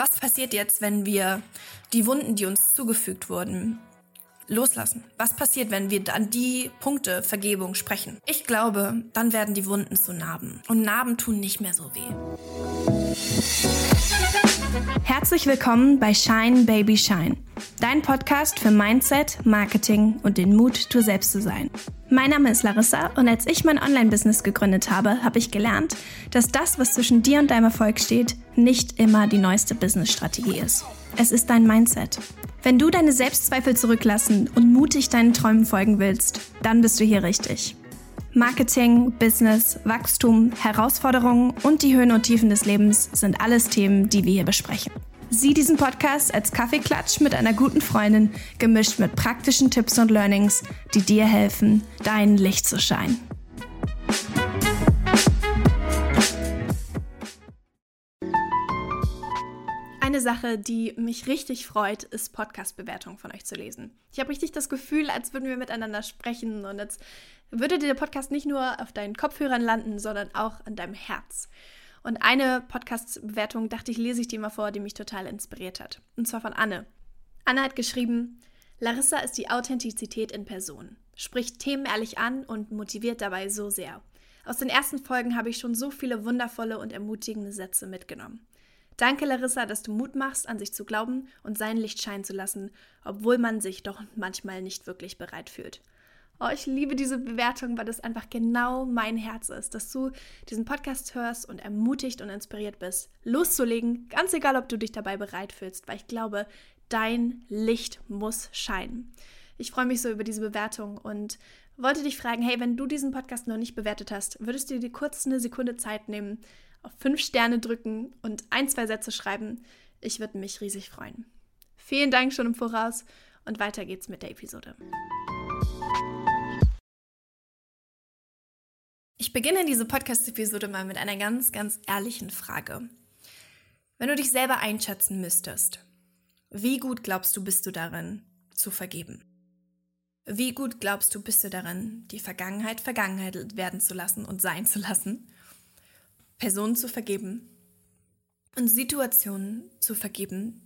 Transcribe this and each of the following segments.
Was passiert jetzt, wenn wir die Wunden, die uns zugefügt wurden, loslassen? Was passiert, wenn wir an die Punkte Vergebung sprechen? Ich glaube, dann werden die Wunden zu Narben. Und Narben tun nicht mehr so weh. Herzlich willkommen bei Shine Baby Shine, dein Podcast für Mindset, Marketing und den Mut, du selbst zu sein. Mein Name ist Larissa und als ich mein Online-Business gegründet habe, habe ich gelernt, dass das, was zwischen dir und deinem Erfolg steht, nicht immer die neueste Business-Strategie ist. Es ist dein Mindset. Wenn du deine Selbstzweifel zurücklassen und mutig deinen Träumen folgen willst, dann bist du hier richtig. Marketing, Business, Wachstum, Herausforderungen und die Höhen und Tiefen des Lebens sind alles Themen, die wir hier besprechen. Sieh diesen Podcast als Kaffeeklatsch mit einer guten Freundin, gemischt mit praktischen Tipps und Learnings, die dir helfen, dein Licht zu scheinen. Sache, die mich richtig freut, ist Podcast-Bewertungen von euch zu lesen. Ich habe richtig das Gefühl, als würden wir miteinander sprechen und als würde der Podcast nicht nur auf deinen Kopfhörern landen, sondern auch an deinem Herz. Und eine Podcast-Bewertung dachte ich, lese ich dir mal vor, die mich total inspiriert hat. Und zwar von Anne. Anne hat geschrieben, Larissa ist die Authentizität in Person, spricht Themen ehrlich an und motiviert dabei so sehr. Aus den ersten Folgen habe ich schon so viele wundervolle und ermutigende Sätze mitgenommen. Danke, Larissa, dass du Mut machst, an sich zu glauben und sein Licht scheinen zu lassen, obwohl man sich doch manchmal nicht wirklich bereit fühlt. Oh, ich liebe diese Bewertung, weil das einfach genau mein Herz ist, dass du diesen Podcast hörst und ermutigt und inspiriert bist, loszulegen, ganz egal, ob du dich dabei bereit fühlst, weil ich glaube, dein Licht muss scheinen. Ich freue mich so über diese Bewertung und wollte dich fragen, hey, wenn du diesen Podcast noch nicht bewertet hast, würdest du dir kurz eine Sekunde Zeit nehmen, auf fünf Sterne drücken und ein, zwei Sätze schreiben? Ich würde mich riesig freuen. Vielen Dank schon im Voraus und weiter geht's mit der Episode. Ich beginne diese Podcast-Episode mal mit einer ganz, ganz ehrlichen Frage. Wenn du dich selber einschätzen müsstest, wie gut glaubst du, bist du darin, zu vergeben? Wie gut glaubst du, bist du darin, die Vergangenheit Vergangenheit werden zu lassen und sein zu lassen, Personen zu vergeben und Situationen zu vergeben,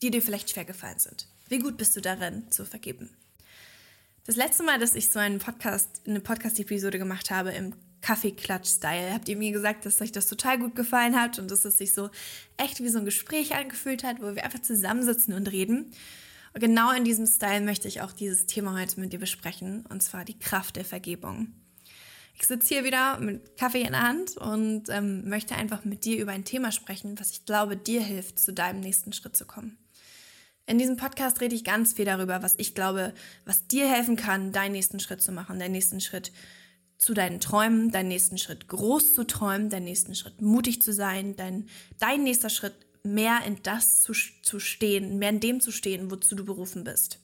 die dir vielleicht schwer gefallen sind? Wie gut bist du darin, zu vergeben? Das letzte Mal, dass ich so einen Podcast, eine Podcast-Episode gemacht habe im Kaffeeklatsch-Style. Habt ihr mir gesagt, dass euch das total gut gefallen hat und dass es sich so echt wie so ein Gespräch angefühlt hat, wo wir einfach zusammensitzen und reden. Und genau in diesem Style möchte ich auch dieses Thema heute mit dir besprechen, und zwar die Kraft der Vergebung. Ich sitze hier wieder mit Kaffee in der Hand und ähm, möchte einfach mit dir über ein Thema sprechen, was ich glaube, dir hilft, zu deinem nächsten Schritt zu kommen. In diesem Podcast rede ich ganz viel darüber, was ich glaube, was dir helfen kann, deinen nächsten Schritt zu machen, deinen nächsten Schritt zu deinen Träumen, deinen nächsten Schritt groß zu träumen, deinen nächsten Schritt mutig zu sein, dein, dein nächster Schritt mehr in das zu, zu stehen, mehr in dem zu stehen, wozu du berufen bist.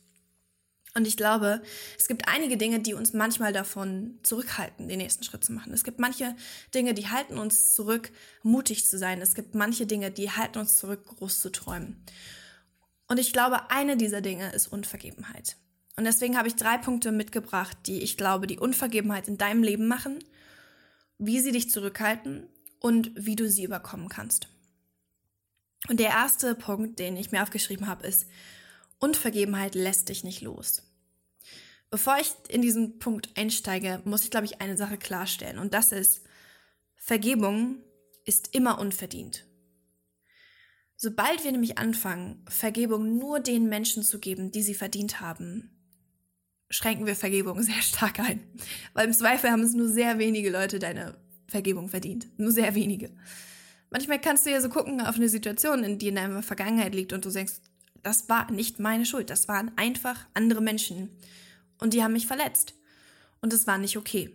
Und ich glaube, es gibt einige Dinge, die uns manchmal davon zurückhalten, den nächsten Schritt zu machen. Es gibt manche Dinge, die halten uns zurück, mutig zu sein. Es gibt manche Dinge, die halten uns zurück, groß zu träumen. Und ich glaube, eine dieser Dinge ist Unvergebenheit. Und deswegen habe ich drei Punkte mitgebracht, die ich glaube, die Unvergebenheit in deinem Leben machen, wie sie dich zurückhalten und wie du sie überkommen kannst. Und der erste Punkt, den ich mir aufgeschrieben habe, ist, Unvergebenheit lässt dich nicht los. Bevor ich in diesen Punkt einsteige, muss ich, glaube ich, eine Sache klarstellen. Und das ist, Vergebung ist immer unverdient. Sobald wir nämlich anfangen, Vergebung nur den Menschen zu geben, die sie verdient haben, schränken wir Vergebung sehr stark ein. Weil im Zweifel haben es nur sehr wenige Leute deine Vergebung verdient. Nur sehr wenige. Manchmal kannst du ja so gucken auf eine Situation, in die in deiner Vergangenheit liegt und du denkst, das war nicht meine Schuld. Das waren einfach andere Menschen. Und die haben mich verletzt. Und es war nicht okay.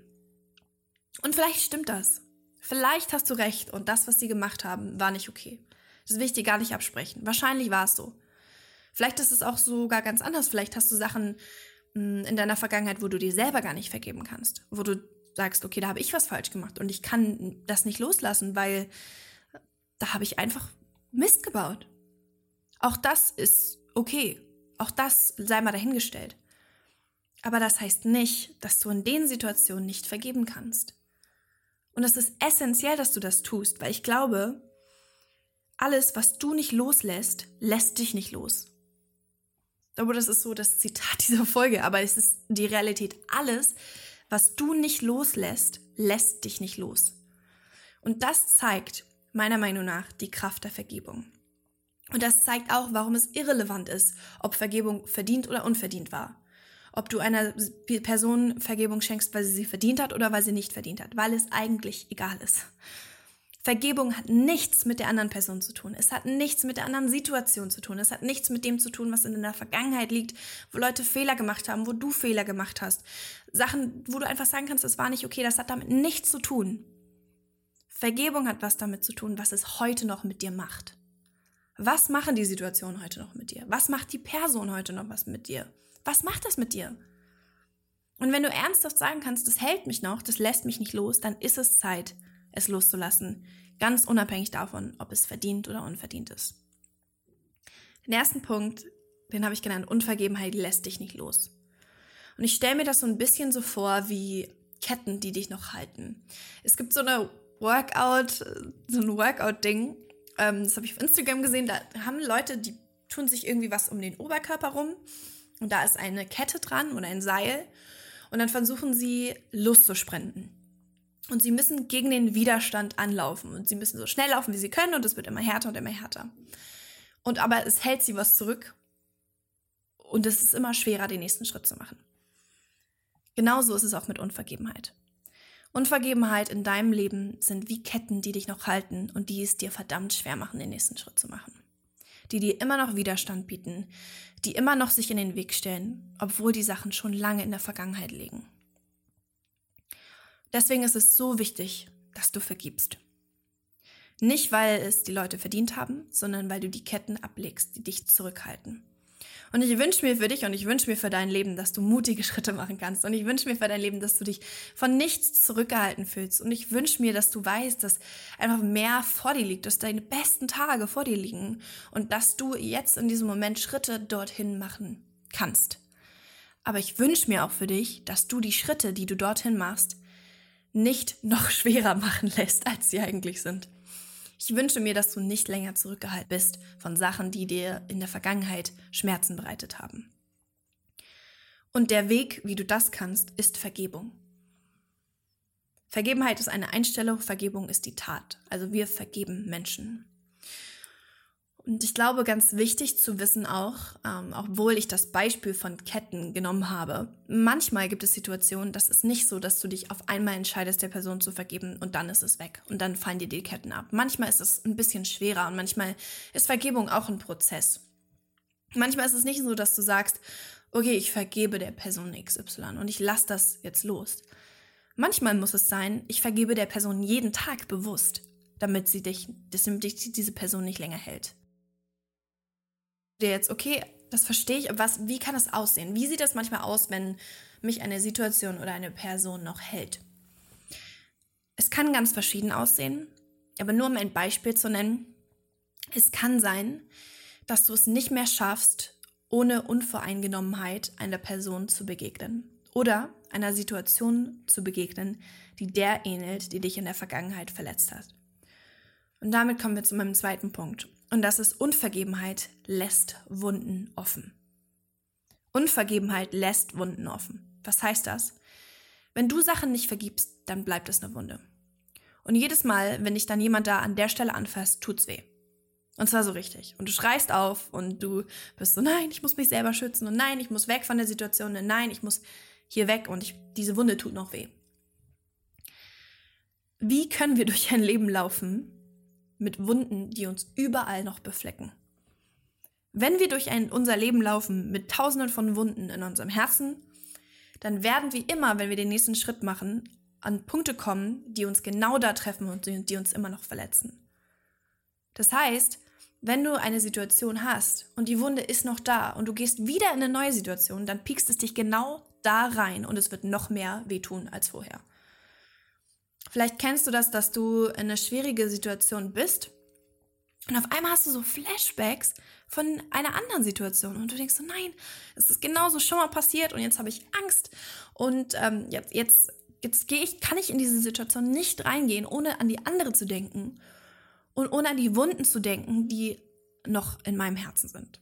Und vielleicht stimmt das. Vielleicht hast du recht und das, was sie gemacht haben, war nicht okay. Das will ich dir gar nicht absprechen. Wahrscheinlich war es so. Vielleicht ist es auch sogar ganz anders. Vielleicht hast du Sachen hm, in deiner Vergangenheit, wo du dir selber gar nicht vergeben kannst, wo du sagst, okay, da habe ich was falsch gemacht und ich kann das nicht loslassen, weil da habe ich einfach Mist gebaut. Auch das ist okay. Auch das sei mal dahingestellt. Aber das heißt nicht, dass du in den Situationen nicht vergeben kannst. Und es ist essentiell, dass du das tust, weil ich glaube, alles, was du nicht loslässt, lässt dich nicht los. Aber das ist so das Zitat dieser Folge, aber es ist die Realität. Alles, was du nicht loslässt, lässt dich nicht los. Und das zeigt meiner Meinung nach die Kraft der Vergebung. Und das zeigt auch, warum es irrelevant ist, ob Vergebung verdient oder unverdient war. Ob du einer Person Vergebung schenkst, weil sie sie verdient hat oder weil sie nicht verdient hat, weil es eigentlich egal ist. Vergebung hat nichts mit der anderen Person zu tun. Es hat nichts mit der anderen Situation zu tun. Es hat nichts mit dem zu tun, was in der Vergangenheit liegt, wo Leute Fehler gemacht haben, wo du Fehler gemacht hast. Sachen, wo du einfach sagen kannst, das war nicht okay, das hat damit nichts zu tun. Vergebung hat was damit zu tun, was es heute noch mit dir macht. Was machen die Situationen heute noch mit dir? Was macht die Person heute noch was mit dir? Was macht das mit dir? Und wenn du ernsthaft sagen kannst, das hält mich noch, das lässt mich nicht los, dann ist es Zeit, es loszulassen. Ganz unabhängig davon, ob es verdient oder unverdient ist. Den ersten Punkt, den habe ich genannt, Unvergebenheit lässt dich nicht los. Und ich stelle mir das so ein bisschen so vor wie Ketten, die dich noch halten. Es gibt so eine Workout, so ein Workout-Ding, ähm, das habe ich auf Instagram gesehen, da haben Leute, die tun sich irgendwie was um den Oberkörper rum und da ist eine Kette dran oder ein Seil und dann versuchen sie Lust zu sprinten. Und sie müssen gegen den Widerstand anlaufen und sie müssen so schnell laufen, wie sie können und es wird immer härter und immer härter. Und aber es hält sie was zurück und es ist immer schwerer, den nächsten Schritt zu machen. Genauso ist es auch mit Unvergebenheit. Unvergebenheit in deinem Leben sind wie Ketten, die dich noch halten und die es dir verdammt schwer machen, den nächsten Schritt zu machen. Die dir immer noch Widerstand bieten, die immer noch sich in den Weg stellen, obwohl die Sachen schon lange in der Vergangenheit liegen. Deswegen ist es so wichtig, dass du vergibst. Nicht, weil es die Leute verdient haben, sondern weil du die Ketten ablegst, die dich zurückhalten. Und ich wünsche mir für dich und ich wünsche mir für dein Leben, dass du mutige Schritte machen kannst. Und ich wünsche mir für dein Leben, dass du dich von nichts zurückgehalten fühlst. Und ich wünsche mir, dass du weißt, dass einfach mehr vor dir liegt, dass deine besten Tage vor dir liegen und dass du jetzt in diesem Moment Schritte dorthin machen kannst. Aber ich wünsche mir auch für dich, dass du die Schritte, die du dorthin machst, nicht noch schwerer machen lässt, als sie eigentlich sind. Ich wünsche mir, dass du nicht länger zurückgehalten bist von Sachen, die dir in der Vergangenheit Schmerzen bereitet haben. Und der Weg, wie du das kannst, ist Vergebung. Vergebenheit ist eine Einstellung, Vergebung ist die Tat. Also wir vergeben Menschen. Und ich glaube, ganz wichtig zu wissen auch, ähm, obwohl ich das Beispiel von Ketten genommen habe, manchmal gibt es Situationen, das ist nicht so, dass du dich auf einmal entscheidest, der Person zu vergeben und dann ist es weg und dann fallen dir die Ketten ab. Manchmal ist es ein bisschen schwerer und manchmal ist Vergebung auch ein Prozess. Manchmal ist es nicht so, dass du sagst, okay, ich vergebe der Person XY und ich lasse das jetzt los. Manchmal muss es sein, ich vergebe der Person jeden Tag bewusst, damit sie dich, damit dich diese Person nicht länger hält dir jetzt, okay, das verstehe ich, aber was, wie kann das aussehen? Wie sieht das manchmal aus, wenn mich eine Situation oder eine Person noch hält? Es kann ganz verschieden aussehen, aber nur um ein Beispiel zu nennen, es kann sein, dass du es nicht mehr schaffst, ohne Unvoreingenommenheit einer Person zu begegnen oder einer Situation zu begegnen, die der ähnelt, die dich in der Vergangenheit verletzt hat. Und damit kommen wir zu meinem zweiten Punkt. Und das ist Unvergebenheit lässt Wunden offen. Unvergebenheit lässt Wunden offen. Was heißt das? Wenn du Sachen nicht vergibst, dann bleibt es eine Wunde. Und jedes Mal, wenn dich dann jemand da an der Stelle anfasst, tut's weh. Und zwar so richtig. Und du schreist auf und du bist so, nein, ich muss mich selber schützen und nein, ich muss weg von der Situation und nein, ich muss hier weg und ich, diese Wunde tut noch weh. Wie können wir durch ein Leben laufen, mit Wunden, die uns überall noch beflecken. Wenn wir durch ein, unser Leben laufen mit tausenden von Wunden in unserem Herzen, dann werden wir immer, wenn wir den nächsten Schritt machen, an Punkte kommen, die uns genau da treffen und die, die uns immer noch verletzen. Das heißt, wenn du eine Situation hast und die Wunde ist noch da und du gehst wieder in eine neue Situation, dann piekst es dich genau da rein und es wird noch mehr wehtun als vorher. Vielleicht kennst du das, dass du in einer schwierigen Situation bist und auf einmal hast du so Flashbacks von einer anderen Situation und du denkst so, nein, es ist genauso schon mal passiert und jetzt habe ich Angst und ähm, jetzt, jetzt, jetzt gehe ich, kann ich in diese Situation nicht reingehen, ohne an die andere zu denken. und ohne an die Wunden zu denken, die noch in meinem Herzen sind.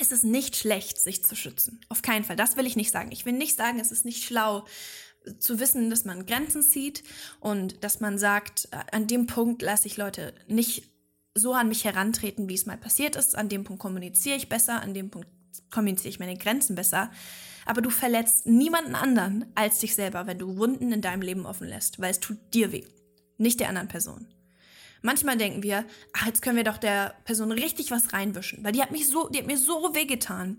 Es ist nicht schlecht, sich zu schützen. Auf keinen Fall. Das will ich nicht sagen. Ich will nicht sagen, es ist nicht schlau, zu wissen, dass man Grenzen zieht und dass man sagt, äh, an dem Punkt lasse ich Leute nicht so an mich herantreten, wie es mal passiert ist. An dem Punkt kommuniziere ich besser, an dem Punkt kommuniziere ich meine Grenzen besser. Aber du verletzt niemanden anderen als dich selber, wenn du Wunden in deinem Leben offen lässt, weil es tut dir weh, nicht der anderen Person. Manchmal denken wir, ach, jetzt können wir doch der Person richtig was reinwischen, weil die hat mich so, die hat mir so wehgetan.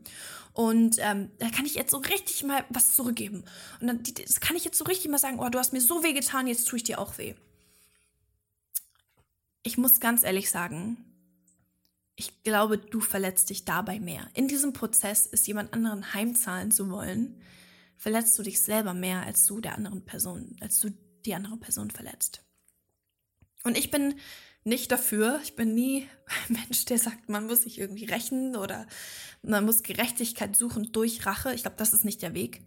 Und ähm, da kann ich jetzt so richtig mal was zurückgeben. Und dann das kann ich jetzt so richtig mal sagen, oh, du hast mir so weh getan, jetzt tue ich dir auch weh. Ich muss ganz ehrlich sagen, ich glaube, du verletzt dich dabei mehr. In diesem Prozess ist jemand anderen heimzahlen zu wollen, verletzt du dich selber mehr, als du der anderen Person, als du die andere Person verletzt. Und ich bin nicht dafür. Ich bin nie ein Mensch, der sagt, man muss sich irgendwie rächen oder man muss Gerechtigkeit suchen durch Rache. Ich glaube, das ist nicht der Weg.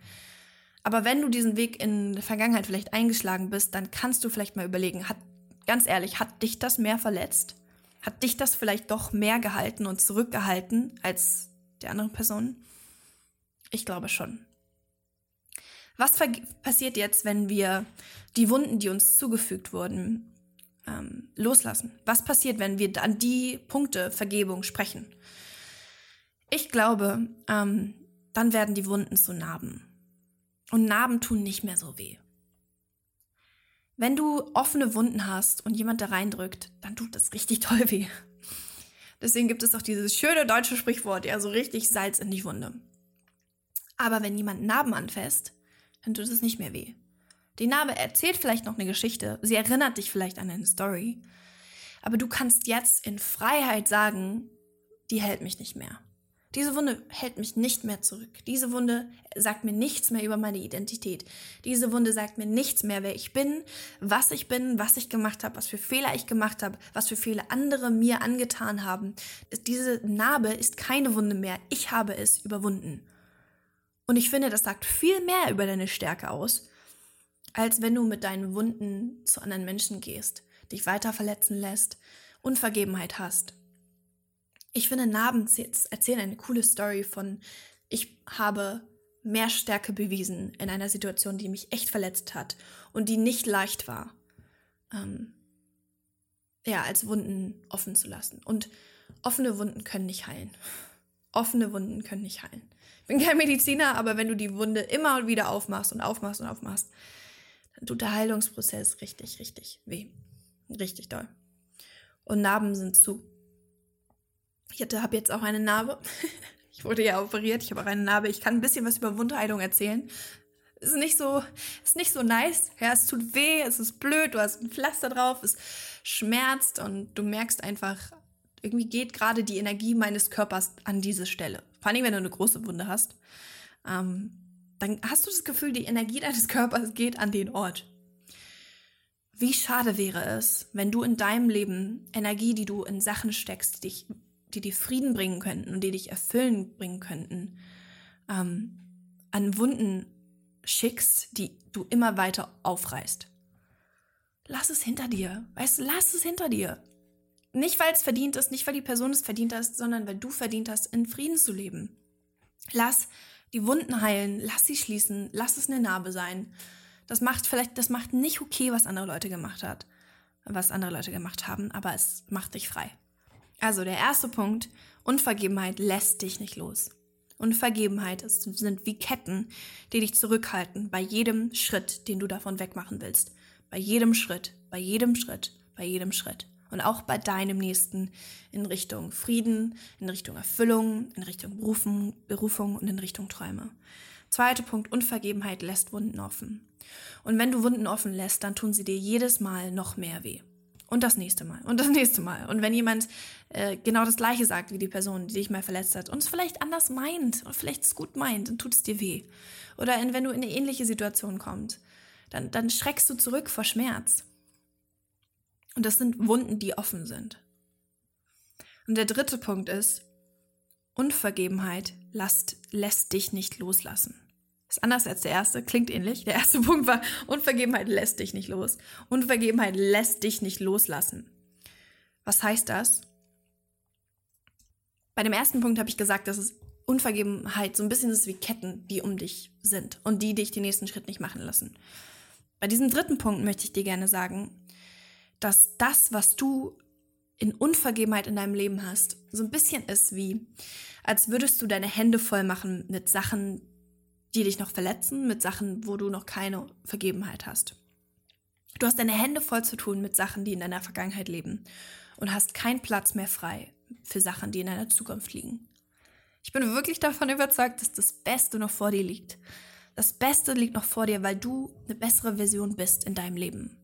Aber wenn du diesen Weg in der Vergangenheit vielleicht eingeschlagen bist, dann kannst du vielleicht mal überlegen, hat, ganz ehrlich, hat dich das mehr verletzt? Hat dich das vielleicht doch mehr gehalten und zurückgehalten als der andere Person? Ich glaube schon. Was passiert jetzt, wenn wir die Wunden, die uns zugefügt wurden, ähm, loslassen? Was passiert, wenn wir an die Punkte Vergebung sprechen? Ich glaube, ähm, dann werden die Wunden zu Narben. Und Narben tun nicht mehr so weh. Wenn du offene Wunden hast und jemand da reindrückt, dann tut das richtig toll weh. Deswegen gibt es auch dieses schöne deutsche Sprichwort, ja, so richtig Salz in die Wunde. Aber wenn jemand Narben anfasst, dann tut es nicht mehr weh. Die Narbe erzählt vielleicht noch eine Geschichte, sie erinnert dich vielleicht an eine Story, aber du kannst jetzt in Freiheit sagen, die hält mich nicht mehr. Diese Wunde hält mich nicht mehr zurück. Diese Wunde sagt mir nichts mehr über meine Identität. Diese Wunde sagt mir nichts mehr, wer ich bin, was ich bin, was ich gemacht habe, was für Fehler ich gemacht habe, was für Fehler andere mir angetan haben. Diese Narbe ist keine Wunde mehr. Ich habe es überwunden. Und ich finde, das sagt viel mehr über deine Stärke aus, als wenn du mit deinen Wunden zu anderen Menschen gehst, dich weiter verletzen lässt, Unvergebenheit hast. Ich finde, Narben erzählen eine coole Story von, ich habe mehr Stärke bewiesen in einer Situation, die mich echt verletzt hat und die nicht leicht war. Ähm, ja, als Wunden offen zu lassen. Und offene Wunden können nicht heilen. Offene Wunden können nicht heilen. Ich bin kein Mediziner, aber wenn du die Wunde immer wieder aufmachst und aufmachst und aufmachst, tut der Heilungsprozess richtig, richtig weh. Richtig doll. Und Narben sind zu. Ich habe jetzt auch eine Narbe. Ich wurde ja operiert, ich habe auch eine Narbe. Ich kann ein bisschen was über Wundheilung erzählen. Ist nicht so, ist nicht so nice. Ja, es tut weh, es ist blöd, du hast ein Pflaster drauf, es schmerzt und du merkst einfach, irgendwie geht gerade die Energie meines Körpers an diese Stelle. Vor allem, wenn du eine große Wunde hast. Ähm, dann hast du das Gefühl, die Energie deines Körpers geht an den Ort. Wie schade wäre es, wenn du in deinem Leben Energie, die du in Sachen steckst, die, dich, die dir Frieden bringen könnten und die dich erfüllen bringen könnten, ähm, an Wunden schickst, die du immer weiter aufreißt. Lass es hinter dir. Weißt, lass es hinter dir. Nicht, weil es verdient ist, nicht, weil die Person es verdient hat, sondern weil du verdient hast, in Frieden zu leben. Lass die Wunden heilen, lass sie schließen, lass es eine Narbe sein. Das macht vielleicht, das macht nicht okay, was andere Leute gemacht hat, was andere Leute gemacht haben, aber es macht dich frei. Also der erste Punkt, Unvergebenheit lässt dich nicht los. Unvergebenheit ist, sind wie Ketten, die dich zurückhalten bei jedem Schritt, den du davon wegmachen willst. Bei jedem Schritt, bei jedem Schritt, bei jedem Schritt und auch bei deinem Nächsten in Richtung Frieden, in Richtung Erfüllung, in Richtung Berufung, Berufung und in Richtung Träume. Zweiter Punkt, Unvergebenheit lässt Wunden offen. Und wenn du Wunden offen lässt, dann tun sie dir jedes Mal noch mehr weh. Und das nächste Mal. Und das nächste Mal. Und wenn jemand äh, genau das gleiche sagt wie die Person, die dich mal verletzt hat und es vielleicht anders meint und vielleicht es gut meint, dann tut es dir weh. Oder wenn du in eine ähnliche Situation kommst, dann, dann schreckst du zurück vor Schmerz. Und das sind Wunden, die offen sind. Und der dritte Punkt ist, Unvergebenheit lässt, lässt dich nicht loslassen. Ist anders als der erste, klingt ähnlich. Der erste Punkt war, Unvergebenheit lässt dich nicht los. Unvergebenheit lässt dich nicht loslassen. Was heißt das? Bei dem ersten Punkt habe ich gesagt, dass es Unvergebenheit so ein bisschen ist wie Ketten, die um dich sind und die dich den nächsten Schritt nicht machen lassen. Bei diesem dritten Punkt möchte ich dir gerne sagen, dass das, was du in Unvergebenheit in deinem Leben hast, so ein bisschen ist wie, als würdest du deine Hände voll machen mit Sachen, die dich noch verletzen, mit Sachen, wo du noch keine Vergebenheit hast. Du hast deine Hände voll zu tun mit Sachen, die in deiner Vergangenheit leben und hast keinen Platz mehr frei für Sachen, die in deiner Zukunft liegen. Ich bin wirklich davon überzeugt, dass das Beste noch vor dir liegt. Das Beste liegt noch vor dir, weil du eine bessere Version bist in deinem Leben.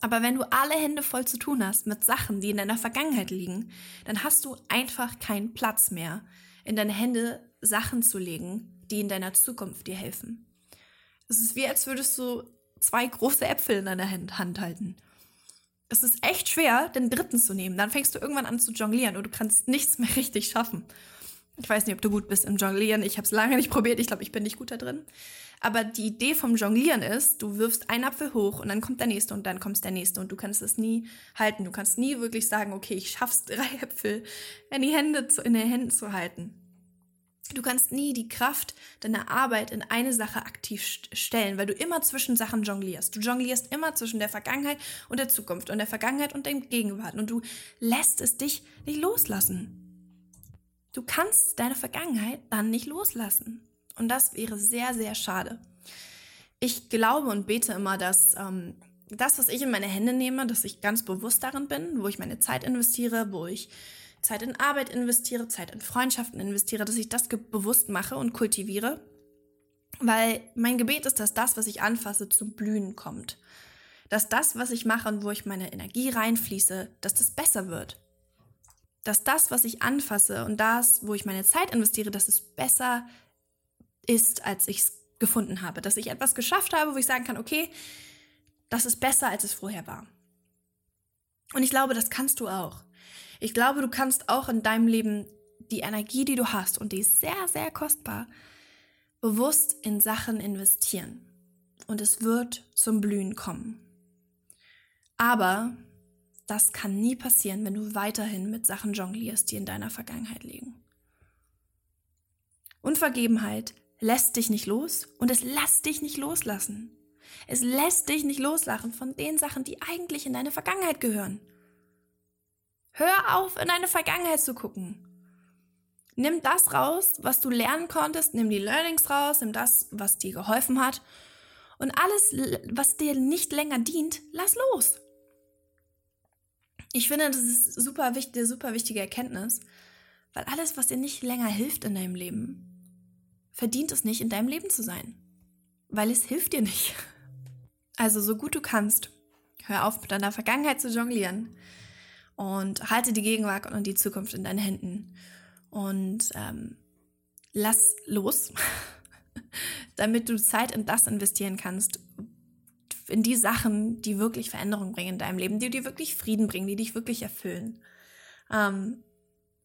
Aber wenn du alle Hände voll zu tun hast mit Sachen, die in deiner Vergangenheit liegen, dann hast du einfach keinen Platz mehr, in deine Hände Sachen zu legen, die in deiner Zukunft dir helfen. Es ist wie, als würdest du zwei große Äpfel in deiner Hand halten. Es ist echt schwer, den dritten zu nehmen. Dann fängst du irgendwann an zu jonglieren und du kannst nichts mehr richtig schaffen. Ich weiß nicht, ob du gut bist im Jonglieren. Ich habe es lange nicht probiert. Ich glaube, ich bin nicht gut da drin. Aber die Idee vom Jonglieren ist, du wirfst einen Apfel hoch und dann kommt der nächste und dann kommt der nächste und du kannst es nie halten. Du kannst nie wirklich sagen, okay, ich schaff's, drei Äpfel in die Hände zu, in den Händen zu halten. Du kannst nie die Kraft deiner Arbeit in eine Sache aktiv stellen, weil du immer zwischen Sachen jonglierst. Du jonglierst immer zwischen der Vergangenheit und der Zukunft und der Vergangenheit und der Gegenwart und du lässt es dich nicht loslassen. Du kannst deine Vergangenheit dann nicht loslassen. Und das wäre sehr, sehr schade. Ich glaube und bete immer, dass ähm, das, was ich in meine Hände nehme, dass ich ganz bewusst darin bin, wo ich meine Zeit investiere, wo ich Zeit in Arbeit investiere, Zeit in Freundschaften investiere, dass ich das bewusst mache und kultiviere. Weil mein Gebet ist, dass das, was ich anfasse, zum Blühen kommt. Dass das, was ich mache und wo ich meine Energie reinfließe, dass das besser wird. Dass das, was ich anfasse und das, wo ich meine Zeit investiere, dass es besser ist, als ich es gefunden habe. Dass ich etwas geschafft habe, wo ich sagen kann, okay, das ist besser, als es vorher war. Und ich glaube, das kannst du auch. Ich glaube, du kannst auch in deinem Leben die Energie, die du hast, und die ist sehr, sehr kostbar, bewusst in Sachen investieren. Und es wird zum Blühen kommen. Aber das kann nie passieren, wenn du weiterhin mit Sachen jonglierst, die in deiner Vergangenheit liegen. Unvergebenheit lässt dich nicht los und es lässt dich nicht loslassen. Es lässt dich nicht loslassen von den Sachen, die eigentlich in deine Vergangenheit gehören. Hör auf, in deine Vergangenheit zu gucken. Nimm das raus, was du lernen konntest, nimm die Learnings raus, nimm das, was dir geholfen hat. Und alles, was dir nicht länger dient, lass los. Ich finde, das ist super wichtig, super wichtige Erkenntnis, weil alles, was dir nicht länger hilft in deinem Leben, verdient es nicht, in deinem Leben zu sein. Weil es hilft dir nicht. Also so gut du kannst, hör auf, mit deiner Vergangenheit zu jonglieren und halte die Gegenwart und die Zukunft in deinen Händen und ähm, lass los, damit du Zeit in das investieren kannst, in die Sachen, die wirklich Veränderung bringen in deinem Leben, die dir wirklich Frieden bringen, die dich wirklich erfüllen. Ähm,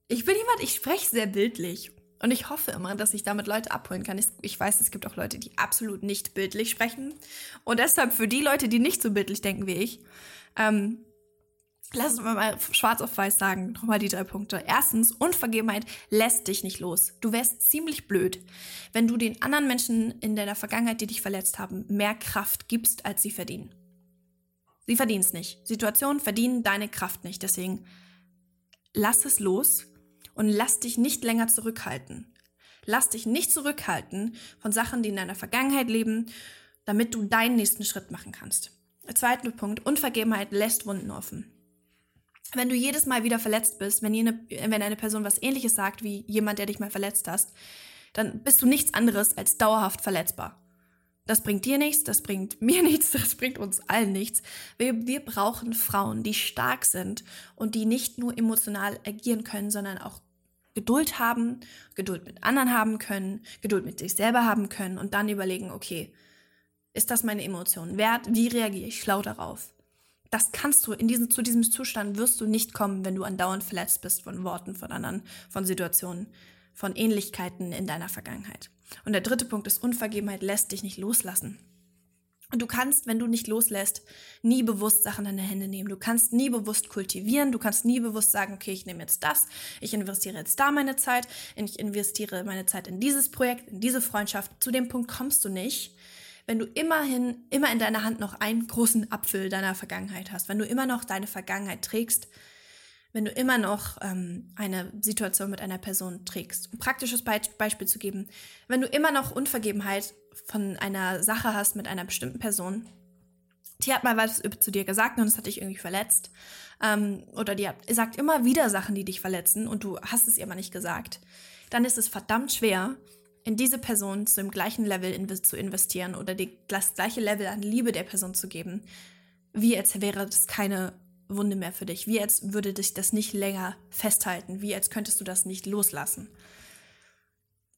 ich bin jemand, ich spreche sehr bildlich und ich hoffe immer, dass ich damit Leute abholen kann. Ich, ich, weiß, es gibt auch Leute, die absolut nicht bildlich sprechen. Und deshalb für die Leute, die nicht so bildlich denken wie ich, ähm, Lass uns mal schwarz auf weiß sagen, nochmal die drei Punkte. Erstens, Unvergebenheit lässt dich nicht los. Du wärst ziemlich blöd, wenn du den anderen Menschen in deiner Vergangenheit, die dich verletzt haben, mehr Kraft gibst, als sie verdienen. Sie verdienen es nicht. Situationen verdienen deine Kraft nicht. Deswegen lass es los und lass dich nicht länger zurückhalten. Lass dich nicht zurückhalten von Sachen, die in deiner Vergangenheit leben, damit du deinen nächsten Schritt machen kannst. Der zweite Punkt, Unvergebenheit lässt Wunden offen wenn du jedes Mal wieder verletzt bist, wenn, jene, wenn eine Person was ähnliches sagt wie jemand, der dich mal verletzt hast, dann bist du nichts anderes als dauerhaft verletzbar. Das bringt dir nichts, das bringt mir nichts, das bringt uns allen nichts. Wir, wir brauchen Frauen, die stark sind und die nicht nur emotional agieren können, sondern auch Geduld haben, Geduld mit anderen haben können, Geduld mit sich selber haben können und dann überlegen, okay, ist das meine Emotion wert? Wie reagiere ich schlau darauf? Das kannst du, in diesem, zu diesem Zustand wirst du nicht kommen, wenn du andauernd verletzt bist von Worten von anderen, von Situationen. von Ähnlichkeiten in deiner Vergangenheit. Und der dritte Punkt ist, Unvergebenheit lässt dich nicht loslassen. Und du kannst, wenn du nicht loslässt, nie bewusst Sachen in deine Hände nehmen. Du kannst nie bewusst kultivieren. Du kannst nie bewusst sagen, okay, ich nehme jetzt das, ich investiere jetzt da meine Zeit, ich investiere meine Zeit in dieses Projekt, in diese Freundschaft. Zu dem Punkt kommst du nicht, wenn du immerhin immer in deiner Hand noch einen großen Apfel deiner Vergangenheit hast, wenn du immer noch deine Vergangenheit trägst, wenn du immer noch ähm, eine Situation mit einer Person trägst. Um praktisches Be Beispiel zu geben, wenn du immer noch Unvergebenheit von einer Sache hast mit einer bestimmten Person, die hat mal was zu dir gesagt und es hat dich irgendwie verletzt. Ähm, oder die hat, sagt immer wieder Sachen, die dich verletzen und du hast es ihr aber nicht gesagt. Dann ist es verdammt schwer, in diese Person zu dem gleichen Level zu investieren oder die, das gleiche Level an Liebe der Person zu geben, wie als wäre das keine Wunde mehr für dich, wie als würde dich das nicht länger festhalten, wie als könntest du das nicht loslassen.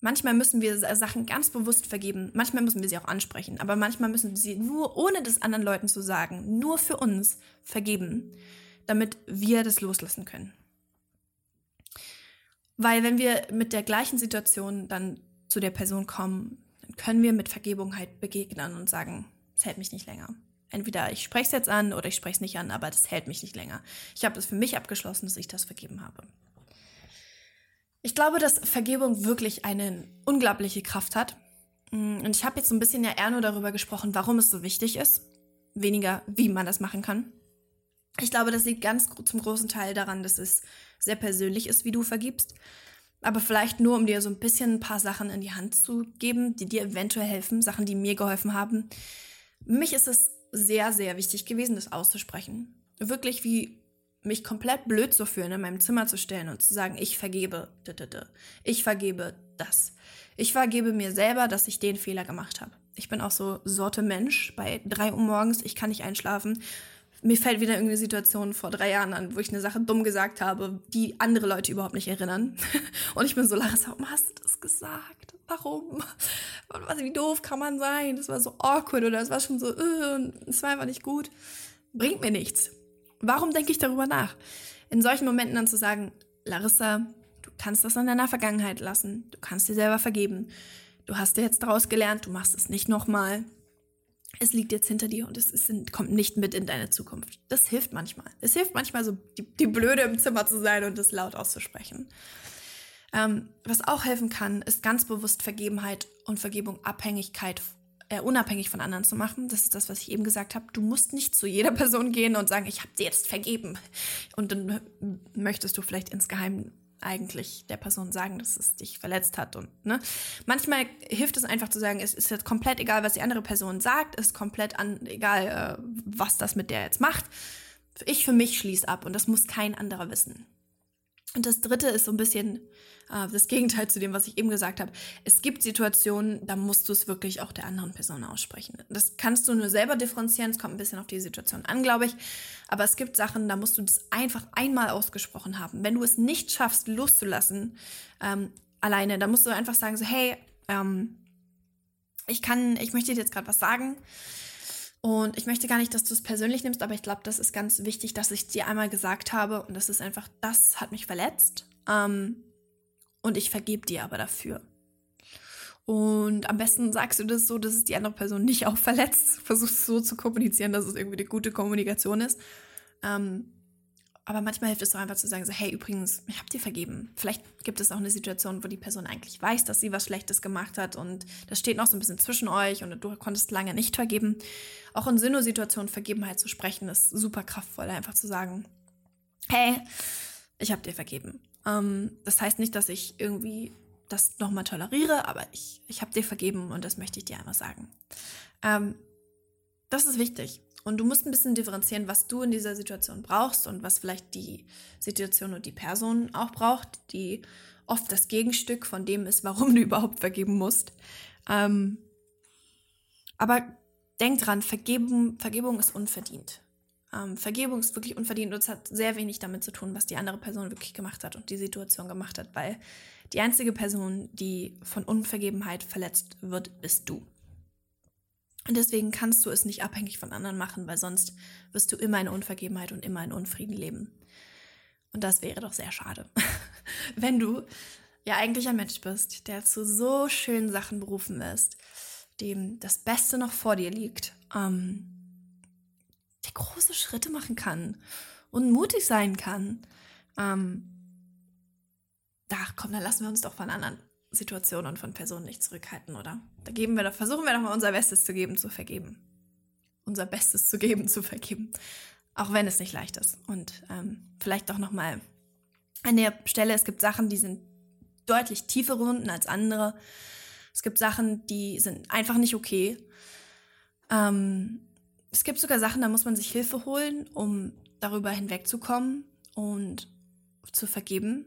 Manchmal müssen wir Sachen ganz bewusst vergeben, manchmal müssen wir sie auch ansprechen, aber manchmal müssen wir sie nur, ohne das anderen Leuten zu sagen, nur für uns vergeben, damit wir das loslassen können. Weil wenn wir mit der gleichen Situation dann zu der Person kommen, dann können wir mit Vergebung halt begegnen und sagen, es hält mich nicht länger. Entweder ich spreche es jetzt an oder ich spreche es nicht an, aber das hält mich nicht länger. Ich habe es für mich abgeschlossen, dass ich das vergeben habe. Ich glaube, dass Vergebung wirklich eine unglaubliche Kraft hat. Und ich habe jetzt so ein bisschen ja eher nur darüber gesprochen, warum es so wichtig ist, weniger wie man das machen kann. Ich glaube, das liegt ganz zum großen Teil daran, dass es sehr persönlich ist, wie du vergibst. Aber vielleicht nur, um dir so ein bisschen ein paar Sachen in die Hand zu geben, die dir eventuell helfen, Sachen, die mir geholfen haben. Mich ist es sehr, sehr wichtig gewesen, das auszusprechen. Wirklich wie mich komplett blöd zu fühlen, in meinem Zimmer zu stellen und zu sagen, ich vergebe, ich vergebe das. Ich vergebe mir selber, dass ich den Fehler gemacht habe. Ich bin auch so Sorte Mensch. Bei drei Uhr morgens, ich kann nicht einschlafen. Mir fällt wieder irgendeine Situation vor drei Jahren an, wo ich eine Sache dumm gesagt habe, die andere Leute überhaupt nicht erinnern. Und ich bin so, Larissa, warum hast du das gesagt? Warum? Was, wie doof kann man sein? Das war so awkward oder es war schon so, äh, es war einfach nicht gut. Bringt mir nichts. Warum denke ich darüber nach? In solchen Momenten dann zu sagen, Larissa, du kannst das an deiner Vergangenheit lassen. Du kannst dir selber vergeben. Du hast dir jetzt daraus gelernt, du machst es nicht nochmal. Es liegt jetzt hinter dir und es ist, kommt nicht mit in deine Zukunft. Das hilft manchmal. Es hilft manchmal so, die, die Blöde im Zimmer zu sein und das laut auszusprechen. Ähm, was auch helfen kann, ist ganz bewusst Vergebenheit und Vergebung Abhängigkeit äh, unabhängig von anderen zu machen. Das ist das, was ich eben gesagt habe. Du musst nicht zu jeder Person gehen und sagen, ich habe dir jetzt vergeben. Und dann möchtest du vielleicht insgeheim eigentlich der Person sagen, dass es dich verletzt hat und ne. Manchmal hilft es einfach zu sagen, es ist jetzt komplett egal, was die andere Person sagt, es ist komplett an, egal, äh, was das mit der jetzt macht. Ich für mich schließe ab und das muss kein anderer wissen. Und das dritte ist so ein bisschen äh, das Gegenteil zu dem, was ich eben gesagt habe. Es gibt Situationen, da musst du es wirklich auch der anderen Person aussprechen. Das kannst du nur selber differenzieren, es kommt ein bisschen auf die Situation an, glaube ich. Aber es gibt Sachen, da musst du das einfach einmal ausgesprochen haben. Wenn du es nicht schaffst, loszulassen, ähm, alleine, dann musst du einfach sagen, so, hey, ähm, ich kann, ich möchte dir jetzt gerade was sagen. Und ich möchte gar nicht, dass du es persönlich nimmst, aber ich glaube, das ist ganz wichtig, dass ich dir einmal gesagt habe und das ist einfach, das hat mich verletzt. Ähm, und ich vergebe dir aber dafür. Und am besten sagst du das so, dass es die andere Person nicht auch verletzt. Versuchst so zu kommunizieren, dass es irgendwie eine gute Kommunikation ist. Ähm, aber manchmal hilft es doch einfach zu sagen, so, hey, übrigens, ich habe dir vergeben. Vielleicht gibt es auch eine Situation, wo die Person eigentlich weiß, dass sie was Schlechtes gemacht hat und das steht noch so ein bisschen zwischen euch und du konntest lange nicht vergeben. Auch in Sinno-Situationen Vergebenheit zu sprechen, ist super kraftvoll, einfach zu sagen, hey, ich habe dir vergeben. Ähm, das heißt nicht, dass ich irgendwie das nochmal toleriere, aber ich, ich habe dir vergeben und das möchte ich dir einmal sagen. Ähm, das ist wichtig. Und du musst ein bisschen differenzieren, was du in dieser Situation brauchst und was vielleicht die Situation und die Person auch braucht, die oft das Gegenstück von dem ist, warum du überhaupt vergeben musst. Ähm, aber denk dran, Vergebung, Vergebung ist unverdient. Ähm, Vergebung ist wirklich unverdient und es hat sehr wenig damit zu tun, was die andere Person wirklich gemacht hat und die Situation gemacht hat, weil die einzige Person, die von Unvergebenheit verletzt wird, bist du. Und deswegen kannst du es nicht abhängig von anderen machen, weil sonst wirst du immer in Unvergebenheit und immer in Unfrieden leben. Und das wäre doch sehr schade, wenn du ja eigentlich ein Mensch bist, der zu so schönen Sachen berufen ist, dem das Beste noch vor dir liegt, ähm, der große Schritte machen kann und mutig sein kann. Ähm, ach komm, dann lassen wir uns doch von anderen Situationen und von Personen nicht zurückhalten, oder? Da geben wir doch, versuchen wir doch mal unser Bestes zu geben, zu vergeben. Unser Bestes zu geben, zu vergeben. Auch wenn es nicht leicht ist. Und ähm, vielleicht auch nochmal an der Stelle, es gibt Sachen, die sind deutlich tiefere Wunden als andere. Es gibt Sachen, die sind einfach nicht okay. Ähm, es gibt sogar Sachen, da muss man sich Hilfe holen, um darüber hinwegzukommen und zu vergeben.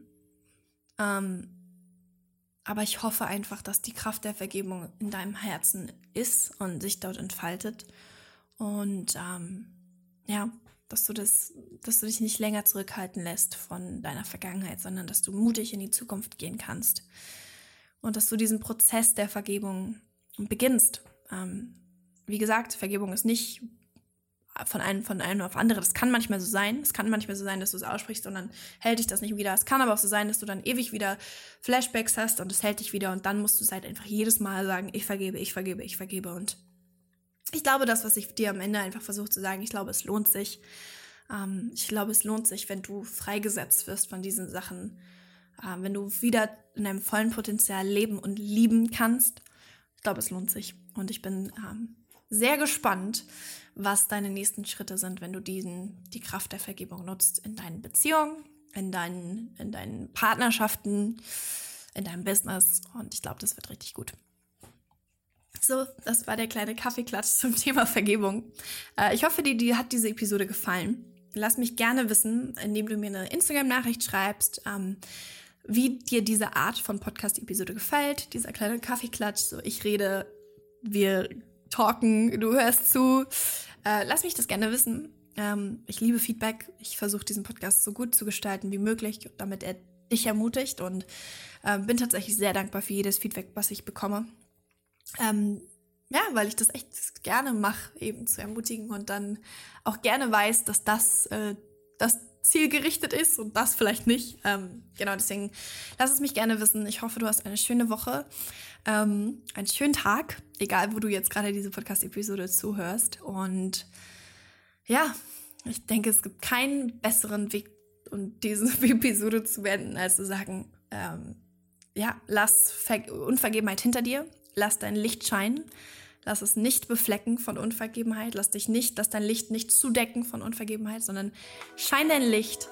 Ähm, aber ich hoffe einfach, dass die Kraft der Vergebung in deinem Herzen ist und sich dort entfaltet. Und ähm, ja, dass du das, dass du dich nicht länger zurückhalten lässt von deiner Vergangenheit, sondern dass du mutig in die Zukunft gehen kannst. Und dass du diesen Prozess der Vergebung beginnst. Ähm, wie gesagt, Vergebung ist nicht von einem, von einem auf andere. Das kann manchmal so sein. Es kann manchmal so sein, dass du es aussprichst und dann hält dich das nicht wieder. Es kann aber auch so sein, dass du dann ewig wieder Flashbacks hast und es hält dich wieder und dann musst du es halt einfach jedes Mal sagen, ich vergebe, ich vergebe, ich vergebe und ich glaube, das, was ich dir am Ende einfach versuche zu sagen, ich glaube, es lohnt sich. Ähm, ich glaube, es lohnt sich, wenn du freigesetzt wirst von diesen Sachen, äh, wenn du wieder in deinem vollen Potenzial leben und lieben kannst. Ich glaube, es lohnt sich. Und ich bin ähm, sehr gespannt, was deine nächsten Schritte sind, wenn du diesen, die Kraft der Vergebung nutzt in deinen Beziehungen, in deinen, in deinen Partnerschaften, in deinem Business. Und ich glaube, das wird richtig gut. So, das war der kleine Kaffeeklatsch zum Thema Vergebung. Äh, ich hoffe, dir, dir hat diese Episode gefallen. Lass mich gerne wissen, indem du mir eine Instagram-Nachricht schreibst, ähm, wie dir diese Art von Podcast-Episode gefällt, dieser kleine Kaffeeklatsch. So, ich rede, wir talken, du hörst zu. Äh, lass mich das gerne wissen. Ähm, ich liebe Feedback. Ich versuche diesen Podcast so gut zu gestalten wie möglich, damit er dich ermutigt und äh, bin tatsächlich sehr dankbar für jedes Feedback, was ich bekomme. Ähm, ja, weil ich das echt gerne mache, eben zu ermutigen und dann auch gerne weiß, dass das äh, das zielgerichtet ist und das vielleicht nicht. Ähm, genau, deswegen lass es mich gerne wissen. Ich hoffe, du hast eine schöne Woche, ähm, einen schönen Tag, egal wo du jetzt gerade diese Podcast-Episode zuhörst. Und ja, ich denke, es gibt keinen besseren Weg, um diese Episode zu beenden, als zu sagen, ähm, ja, lass Ver Unvergebenheit hinter dir, lass dein Licht scheinen Lass es nicht beflecken von Unvergebenheit. Lass dich nicht, lass dein Licht nicht zudecken von Unvergebenheit, sondern schein dein Licht,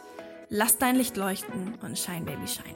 lass dein Licht leuchten und shine, Baby, shine.